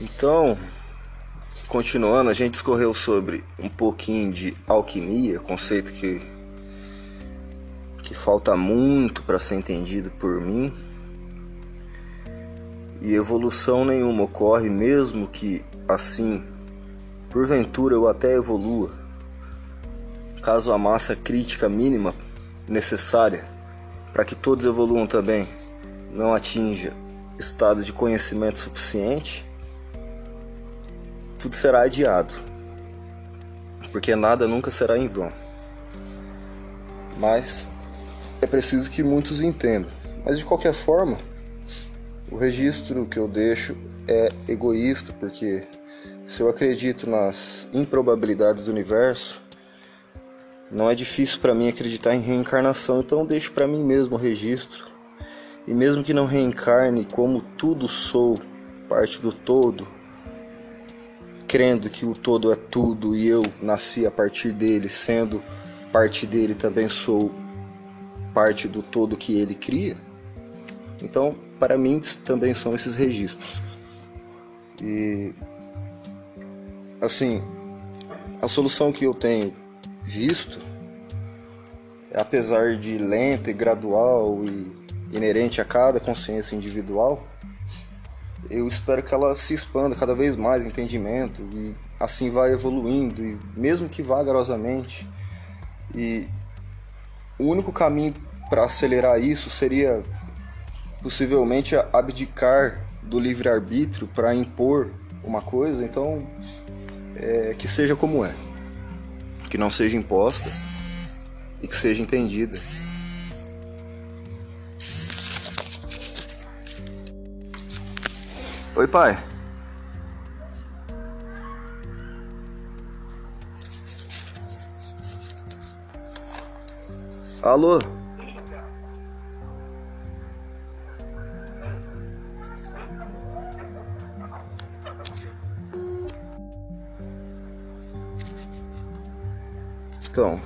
Então, continuando, a gente discorreu sobre um pouquinho de alquimia, conceito que que falta muito para ser entendido por mim. E evolução nenhuma ocorre mesmo que assim, porventura eu até evolua, caso a massa crítica mínima necessária para que todos evoluam também não atinja estado de conhecimento suficiente, tudo será adiado, porque nada nunca será em vão. Mas é preciso que muitos entendam. Mas de qualquer forma, o registro que eu deixo é egoísta, porque se eu acredito nas improbabilidades do universo, não é difícil para mim acreditar em reencarnação, então deixo para mim mesmo o registro. E mesmo que não reencarne como tudo sou, parte do todo, crendo que o todo é tudo e eu nasci a partir dele, sendo parte dele também sou parte do todo que ele cria. Então, para mim também são esses registros. E assim, a solução que eu tenho visto, apesar de lenta e gradual e inerente a cada consciência individual, eu espero que ela se expanda cada vez mais entendimento e assim vai evoluindo e mesmo que vagarosamente. E o único caminho para acelerar isso seria possivelmente abdicar do livre arbítrio para impor uma coisa então é, que seja como é. Que não seja imposta e que seja entendida Oi, pai. Alô? Então,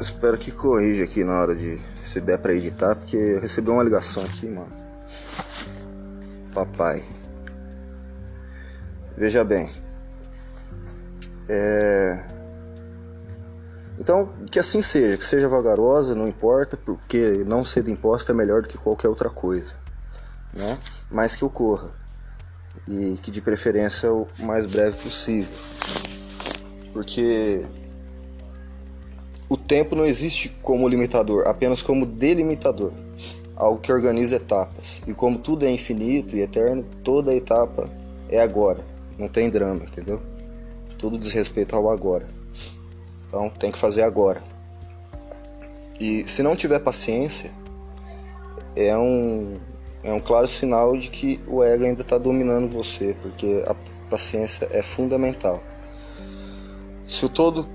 espero que corrija aqui na hora de se der para editar, porque eu recebi uma ligação aqui, mano. Papai. Veja bem. É... Então, que assim seja, que seja vagarosa, não importa, porque não sendo imposta é melhor do que qualquer outra coisa, né? Mas que ocorra. E que de preferência o mais breve possível. Porque o tempo não existe como limitador, apenas como delimitador, algo que organiza etapas. E como tudo é infinito e eterno, toda etapa é agora não tem drama, entendeu? Tudo diz respeito ao agora. Então tem que fazer agora. E se não tiver paciência, é um, é um claro sinal de que o ego ainda está dominando você, porque a paciência é fundamental. Se o todo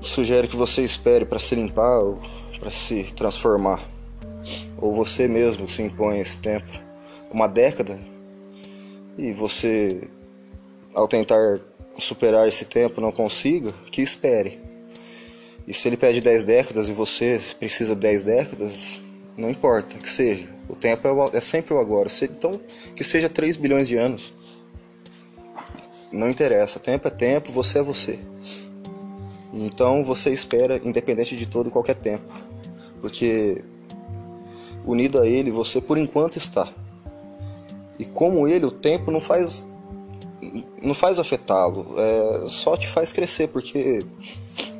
sugere que você espere para se limpar ou para se transformar, ou você mesmo se impõe esse tempo, uma década, e você ao tentar superar esse tempo não consiga, que espere. E se ele pede 10 décadas e você precisa de 10 décadas, não importa, que seja. O tempo é, o, é sempre o agora. Então, que seja 3 bilhões de anos. Não interessa. Tempo é tempo, você é você. Então você espera, independente de todo e qualquer tempo. Porque unido a ele, você por enquanto está. E como ele, o tempo não faz não faz afetá-lo, é, só te faz crescer, porque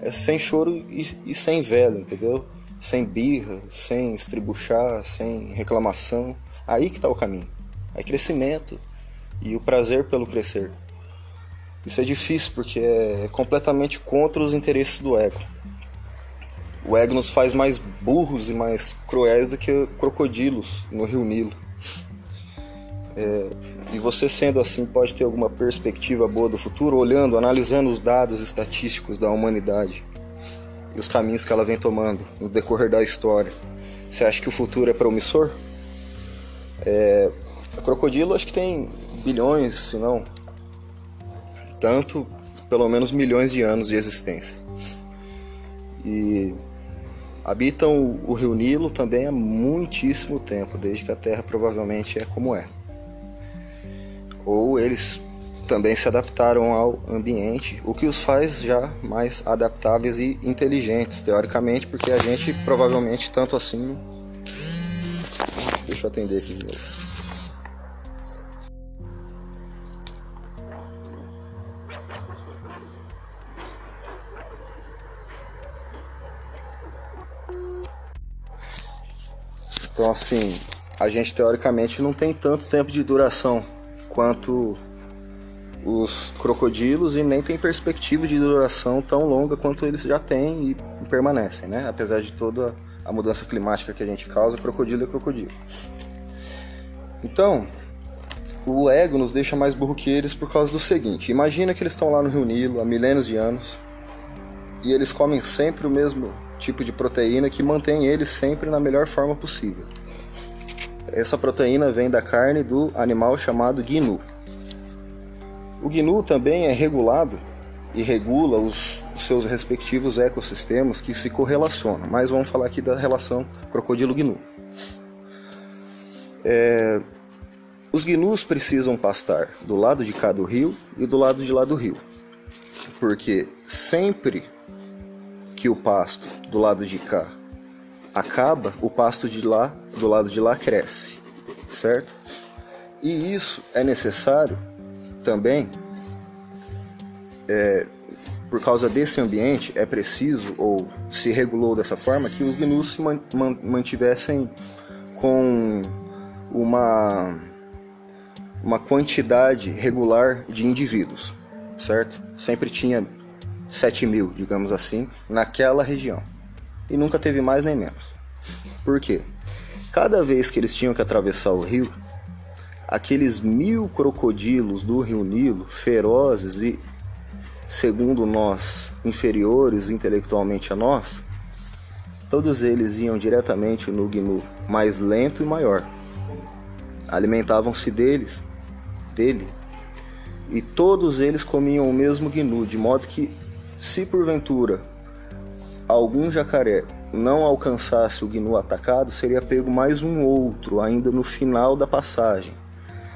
é sem choro e, e sem vela, entendeu? Sem birra, sem estribuchar, sem reclamação. Aí que está o caminho. É crescimento e o prazer pelo crescer. Isso é difícil porque é completamente contra os interesses do ego. O ego nos faz mais burros e mais cruéis do que crocodilos no rio Nilo. É, e você sendo assim pode ter alguma perspectiva boa do futuro, olhando, analisando os dados estatísticos da humanidade e os caminhos que ela vem tomando no decorrer da história. Você acha que o futuro é promissor? É, o crocodilo acho que tem bilhões, se não tanto, pelo menos milhões de anos de existência. E habitam o rio Nilo também há muitíssimo tempo, desde que a Terra provavelmente é como é. Ou eles também se adaptaram ao ambiente, o que os faz já mais adaptáveis e inteligentes, teoricamente, porque a gente provavelmente tanto assim. Deixa eu atender aqui de novo. Então, assim, a gente teoricamente não tem tanto tempo de duração quanto os crocodilos e nem tem perspectiva de duração tão longa quanto eles já têm e permanecem, né? Apesar de toda a mudança climática que a gente causa, crocodilo é crocodilo. Então, o ego nos deixa mais burro que eles por causa do seguinte: imagina que eles estão lá no Rio Nilo há milênios de anos e eles comem sempre o mesmo tipo de proteína que mantém eles sempre na melhor forma possível. Essa proteína vem da carne do animal chamado gnu. O GNU também é regulado e regula os, seus respectivos ecossistemas que se correlacionam, mas vamos falar aqui da relação crocodilo-GNU. É, os gnus precisam pastar do lado de cá do rio e do lado de lá do rio, porque sempre que o pasto do lado de cá acaba, o pasto de lá, do lado de lá cresce, certo? E isso é necessário também, é, por causa desse ambiente, é preciso, ou se regulou dessa forma, que os gnus se mantivessem com uma, uma quantidade regular de indivíduos, certo? Sempre tinha 7 mil, digamos assim, naquela região. E nunca teve mais nem menos. Por quê? Cada vez que eles tinham que atravessar o rio, aqueles mil crocodilos do rio Nilo, ferozes e, segundo nós, inferiores intelectualmente a nós, todos eles iam diretamente no gnu mais lento e maior. Alimentavam-se deles, dele, e todos eles comiam o mesmo gnu, de modo que, se porventura algum jacaré não alcançasse o gnu atacado, seria pego mais um outro ainda no final da passagem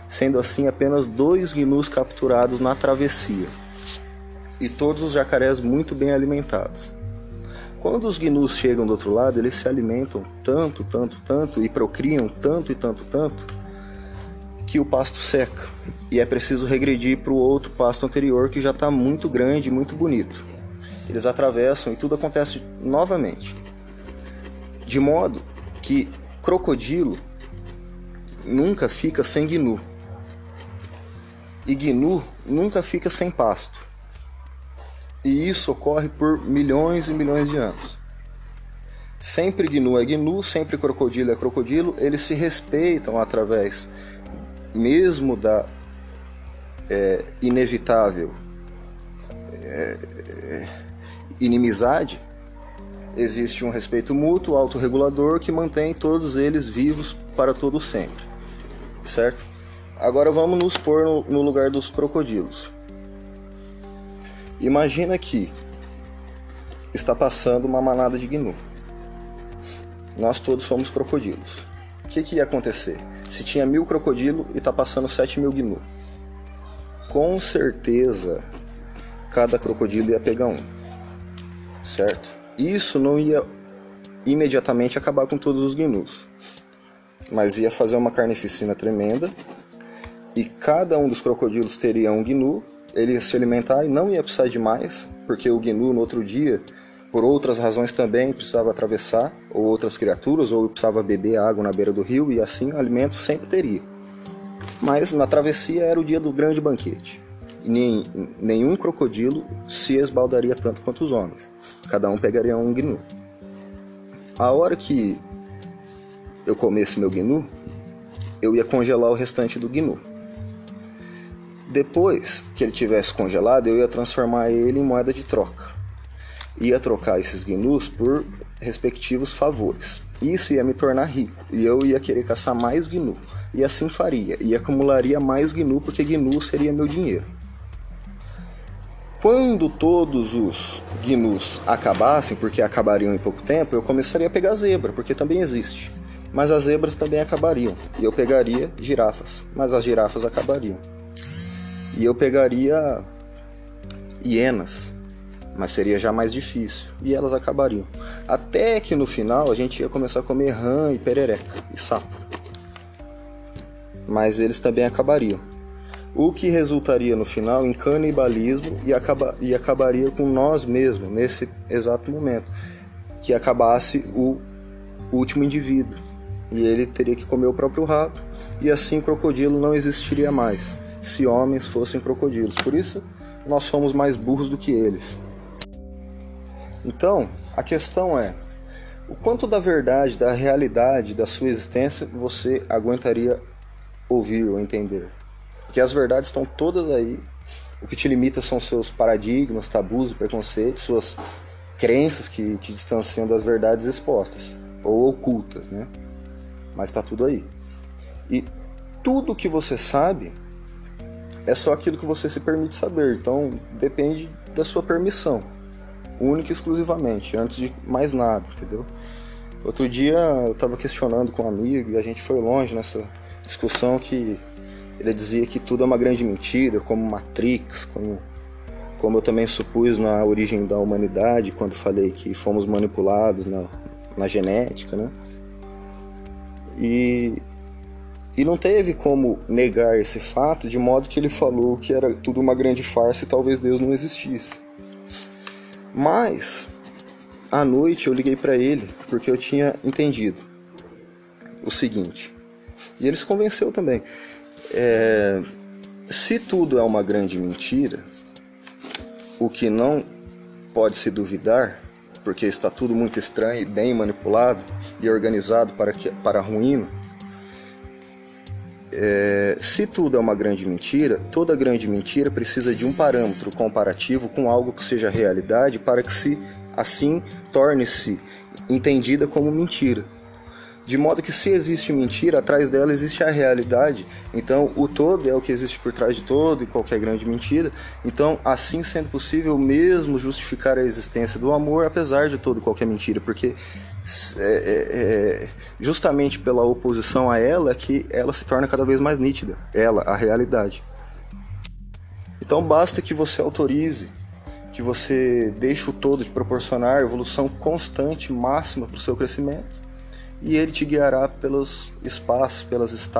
sendo assim apenas dois gnus capturados na travessia, e todos os jacarés muito bem alimentados. Quando os gnus chegam do outro lado, eles se alimentam tanto, tanto, tanto e procriam tanto e tanto, tanto que o pasto seca e é preciso regredir para o outro pasto anterior que já está muito grande e muito bonito. Eles atravessam e tudo acontece novamente. De modo que crocodilo nunca fica sem gnu. E gnu nunca fica sem pasto. E isso ocorre por milhões e milhões de anos. Sempre gnu é gnu, sempre crocodilo é crocodilo, eles se respeitam através mesmo da é, inevitável é, é, inimizade, existe um respeito mútuo, autorregulador, que mantém todos eles vivos para todo sempre, certo? Agora vamos nos pôr no, no lugar dos crocodilos. Imagina que está passando uma manada de gnu. Nós todos somos crocodilos. O que, que ia acontecer? Se tinha mil crocodilos e está passando sete mil gnu. Com certeza, cada crocodilo ia pegar um. Certo? Isso não ia imediatamente acabar com todos os gnus. Mas ia fazer uma carnificina tremenda e cada um dos crocodilos teria um gnu, ele ia se alimentar e não ia precisar de mais, porque o gnu no outro dia, por outras razões também, precisava atravessar, ou outras criaturas, ou precisava beber água na beira do rio, e assim alimento sempre teria. Mas na travessia era o dia do grande banquete. Nem, nenhum crocodilo se esbaldaria tanto quanto os homens. Cada um pegaria um gnu. A hora que eu comesse meu gnu, eu ia congelar o restante do gnu. Depois que ele tivesse congelado, eu ia transformar ele em moeda de troca. Ia trocar esses gnus por respectivos favores. Isso ia me tornar rico e eu ia querer caçar mais gnu. E assim faria, e acumularia mais gnu porque gnu seria meu dinheiro. Quando todos os gnus acabassem, porque acabariam em pouco tempo, eu começaria a pegar zebra, porque também existe. Mas as zebras também acabariam, e eu pegaria girafas, mas as girafas acabariam. E eu pegaria hienas, mas seria já mais difícil. E elas acabariam. Até que no final a gente ia começar a comer rã e perereca e sapo. Mas eles também acabariam. O que resultaria no final em canibalismo e, acaba, e acabaria com nós mesmos nesse exato momento. Que acabasse o último indivíduo. E ele teria que comer o próprio rato. E assim o crocodilo não existiria mais. Se homens fossem crocodilos. Por isso nós somos mais burros do que eles. Então, a questão é: o quanto da verdade, da realidade da sua existência você aguentaria ouvir ou entender? Porque as verdades estão todas aí. O que te limita são seus paradigmas, tabus, preconceitos, suas crenças que te distanciam das verdades expostas ou ocultas, né? Mas está tudo aí. E tudo que você sabe é só aquilo que você se permite saber. Então depende da sua permissão, única e exclusivamente, antes de mais nada, entendeu? Outro dia eu estava questionando com um amigo e a gente foi longe nessa discussão que ele dizia que tudo é uma grande mentira, como Matrix, como como eu também supus na origem da humanidade quando falei que fomos manipulados na, na genética, né? E e não teve como negar esse fato, de modo que ele falou que era tudo uma grande farsa e talvez Deus não existisse. Mas, à noite eu liguei para ele porque eu tinha entendido o seguinte. E ele se convenceu também. É, se tudo é uma grande mentira, o que não pode se duvidar, porque está tudo muito estranho e bem manipulado e organizado para, que, para ruína, é, se tudo é uma grande mentira, toda grande mentira precisa de um parâmetro comparativo com algo que seja realidade para que se assim torne-se entendida como mentira. De modo que se existe mentira, atrás dela existe a realidade. Então, o todo é o que existe por trás de todo e qualquer grande mentira. Então, assim sendo possível mesmo justificar a existência do amor, apesar de todo e qualquer mentira, porque é, é, é, justamente pela oposição a ela que ela se torna cada vez mais nítida, ela, a realidade. Então basta que você autorize, que você deixe o todo de proporcionar evolução constante, máxima para o seu crescimento, e ele te guiará pelos espaços, pelas,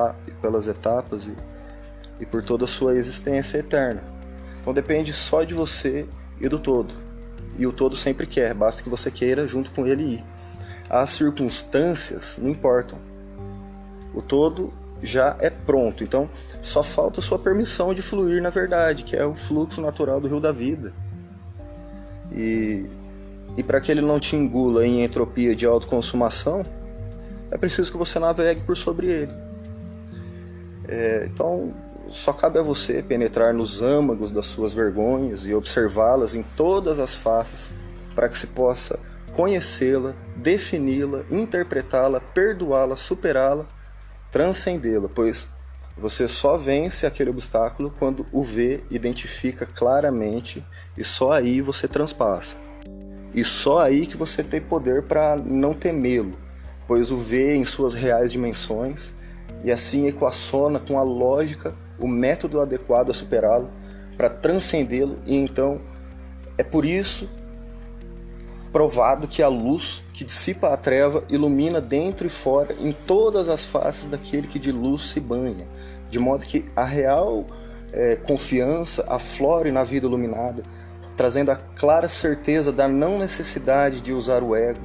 pelas etapas e, e por toda a sua existência eterna. Então depende só de você e do todo. E o todo sempre quer, basta que você queira junto com ele ir as circunstâncias não importam. O todo já é pronto, então só falta sua permissão de fluir na verdade, que é o fluxo natural do rio da vida. E, e para que ele não te engula em entropia de autoconsumação, é preciso que você navegue por sobre ele. É, então, só cabe a você penetrar nos âmagos das suas vergonhas e observá-las em todas as faces, para que se possa conhecê-la, defini-la, interpretá-la, perdoá-la, superá-la, transcendê-la, pois você só vence aquele obstáculo quando o vê, identifica claramente e só aí você transpassa. E só aí que você tem poder para não temê-lo, pois o vê em suas reais dimensões e assim equaciona com a lógica o método adequado a superá-lo para transcendê-lo e então é por isso provado que a luz que dissipa a treva ilumina dentro e fora em todas as faces daquele que de luz se banha, de modo que a real é, confiança aflore na vida iluminada, trazendo a clara certeza da não necessidade de usar o ego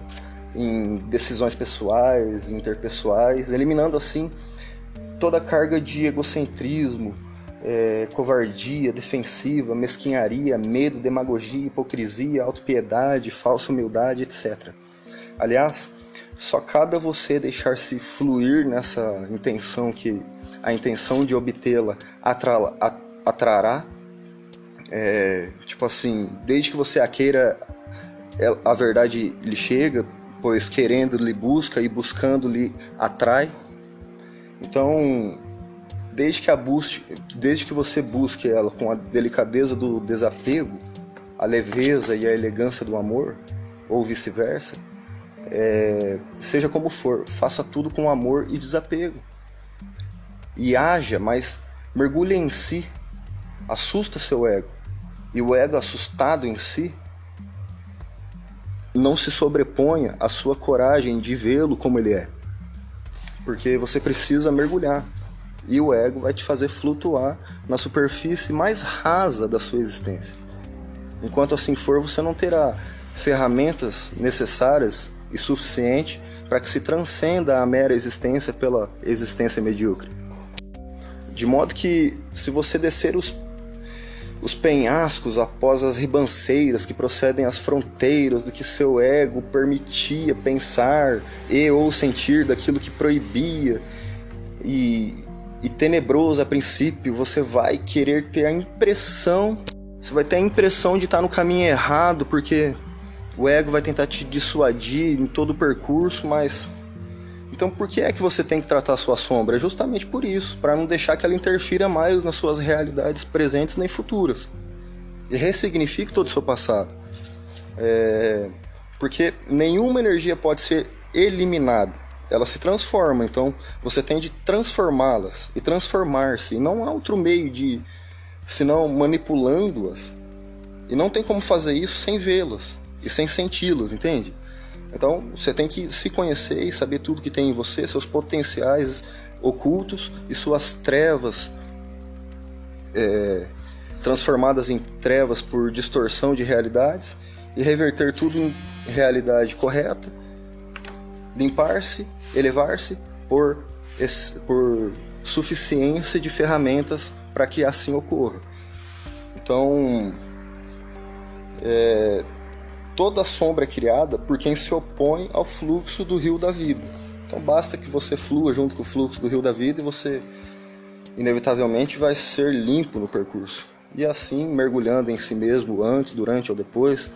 em decisões pessoais, interpessoais, eliminando assim toda a carga de egocentrismo, é, covardia, defensiva, mesquinharia, medo, demagogia, hipocrisia, autopiedade, falsa humildade, etc. Aliás, só cabe a você deixar-se fluir nessa intenção que a intenção de obtê-la atrará. É, tipo assim, desde que você a queira, a verdade lhe chega, pois querendo lhe busca e buscando lhe atrai. Então, desde que, a busque, desde que você busque ela com a delicadeza do desapego, a leveza e a elegância do amor, ou vice-versa, é, seja como for, faça tudo com amor e desapego. E haja, mas mergulhe em si, assusta seu ego. E o ego assustado em si não se sobreponha à sua coragem de vê-lo como ele é. Porque você precisa mergulhar. E o ego vai te fazer flutuar na superfície mais rasa da sua existência. Enquanto assim for, você não terá ferramentas necessárias e suficientes para que se transcenda a mera existência pela existência medíocre. De modo que, se você descer os, os penhascos após as ribanceiras que procedem às fronteiras do que seu ego permitia pensar e ou sentir daquilo que proibia, e, e tenebroso a princípio, você vai querer ter a impressão, você vai ter a impressão de estar no caminho errado, porque o ego vai tentar te dissuadir em todo o percurso, mas então por que é que você tem que tratar a sua sombra? É justamente por isso, para não deixar que ela interfira mais nas suas realidades presentes nem futuras. E ressignifique todo o seu passado. É... Porque nenhuma energia pode ser eliminada. Ela se transforma, então você tem de transformá-las e transformar-se. Não há outro meio de senão manipulando-as. E não tem como fazer isso sem vê-las e sem senti-los, entende? Então você tem que se conhecer e saber tudo que tem em você, seus potenciais ocultos e suas trevas é, transformadas em trevas por distorção de realidades e reverter tudo em realidade correta, limpar-se, elevar-se por, por suficiência de ferramentas para que assim ocorra. Então, é, Toda sombra é criada por quem se opõe ao fluxo do rio da vida. Então basta que você flua junto com o fluxo do rio da vida e você inevitavelmente vai ser limpo no percurso. E assim, mergulhando em si mesmo antes, durante ou depois,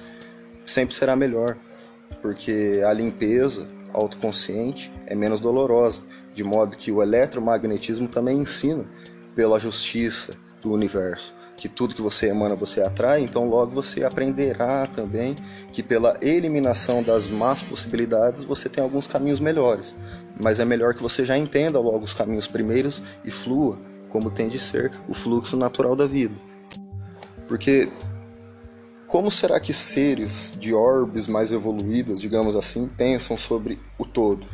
sempre será melhor, porque a limpeza autoconsciente é menos dolorosa, de modo que o eletromagnetismo também ensina pela justiça do universo que tudo que você emana você atrai, então logo você aprenderá também que pela eliminação das más possibilidades você tem alguns caminhos melhores. Mas é melhor que você já entenda logo os caminhos primeiros e flua como tem de ser o fluxo natural da vida. Porque como será que seres de orbes mais evoluídas, digamos assim, pensam sobre o todo?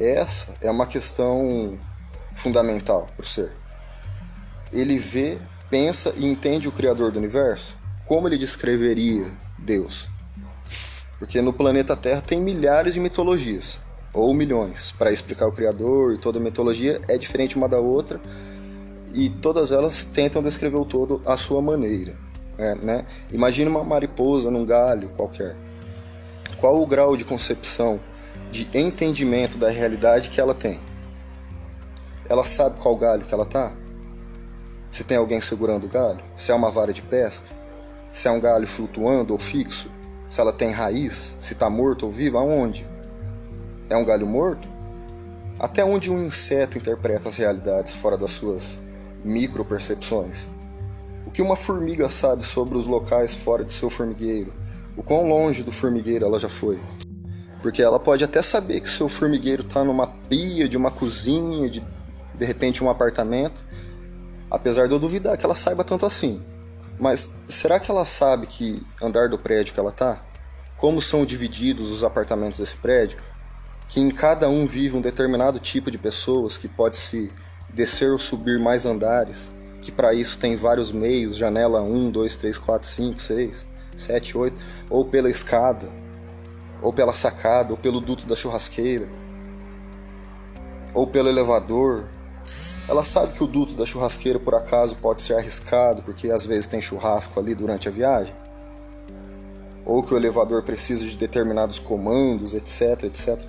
Essa é uma questão fundamental para o ser. Ele vê pensa e entende o Criador do universo, como ele descreveria Deus? Porque no planeta Terra tem milhares de mitologias, ou milhões, para explicar o Criador, e toda mitologia é diferente uma da outra, e todas elas tentam descrever o todo à sua maneira. É, né? Imagine uma mariposa num galho qualquer. Qual o grau de concepção, de entendimento da realidade que ela tem? Ela sabe qual galho que ela está? Se tem alguém segurando o galho, se é uma vara de pesca, se é um galho flutuando ou fixo, se ela tem raiz, se está morto ou vivo, aonde? É um galho morto? Até onde um inseto interpreta as realidades fora das suas micropercepções? O que uma formiga sabe sobre os locais fora de seu formigueiro? O quão longe do formigueiro ela já foi? Porque ela pode até saber que seu formigueiro está numa pia de uma cozinha, de de repente um apartamento, Apesar de eu duvidar que ela saiba tanto assim. Mas será que ela sabe que andar do prédio que ela tá? Como são divididos os apartamentos desse prédio? Que em cada um vive um determinado tipo de pessoas que pode se descer ou subir mais andares, que para isso tem vários meios, janela 1, 2, 3, 4, 5, 6, 7, 8, ou pela escada, ou pela sacada, ou pelo duto da churrasqueira, ou pelo elevador, ela sabe que o duto da churrasqueira por acaso pode ser arriscado porque às vezes tem churrasco ali durante a viagem? Ou que o elevador precisa de determinados comandos, etc, etc.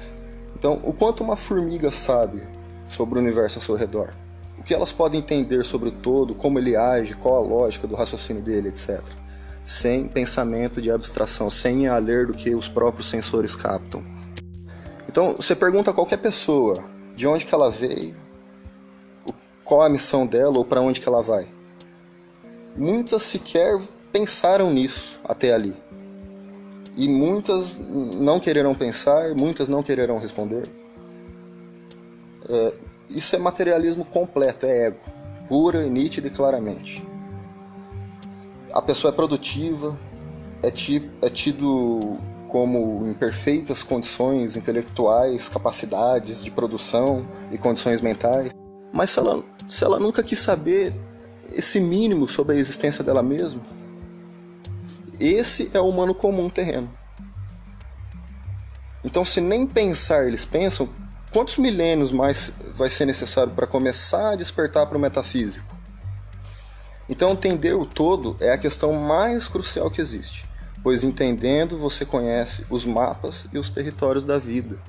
Então, o quanto uma formiga sabe sobre o universo ao seu redor? O que elas podem entender sobre o todo, como ele age, qual a lógica do raciocínio dele, etc. Sem pensamento de abstração, sem ir a ler do que os próprios sensores captam. Então, você pergunta a qualquer pessoa de onde que ela veio, qual a missão dela ou para onde que ela vai. Muitas sequer pensaram nisso até ali. E muitas não quererão pensar, muitas não quererão responder. É, isso é materialismo completo, é ego, pura, nítida e claramente. a pessoa é produtiva, é, ti, é tido como em perfeitas condições intelectuais, capacidades de produção e condições mentais. Mas se ela, se ela nunca quis saber esse mínimo sobre a existência dela mesma, esse é o humano comum terreno. Então, se nem pensar eles pensam, quantos milênios mais vai ser necessário para começar a despertar para o metafísico? Então, entender o todo é a questão mais crucial que existe, pois entendendo você conhece os mapas e os territórios da vida.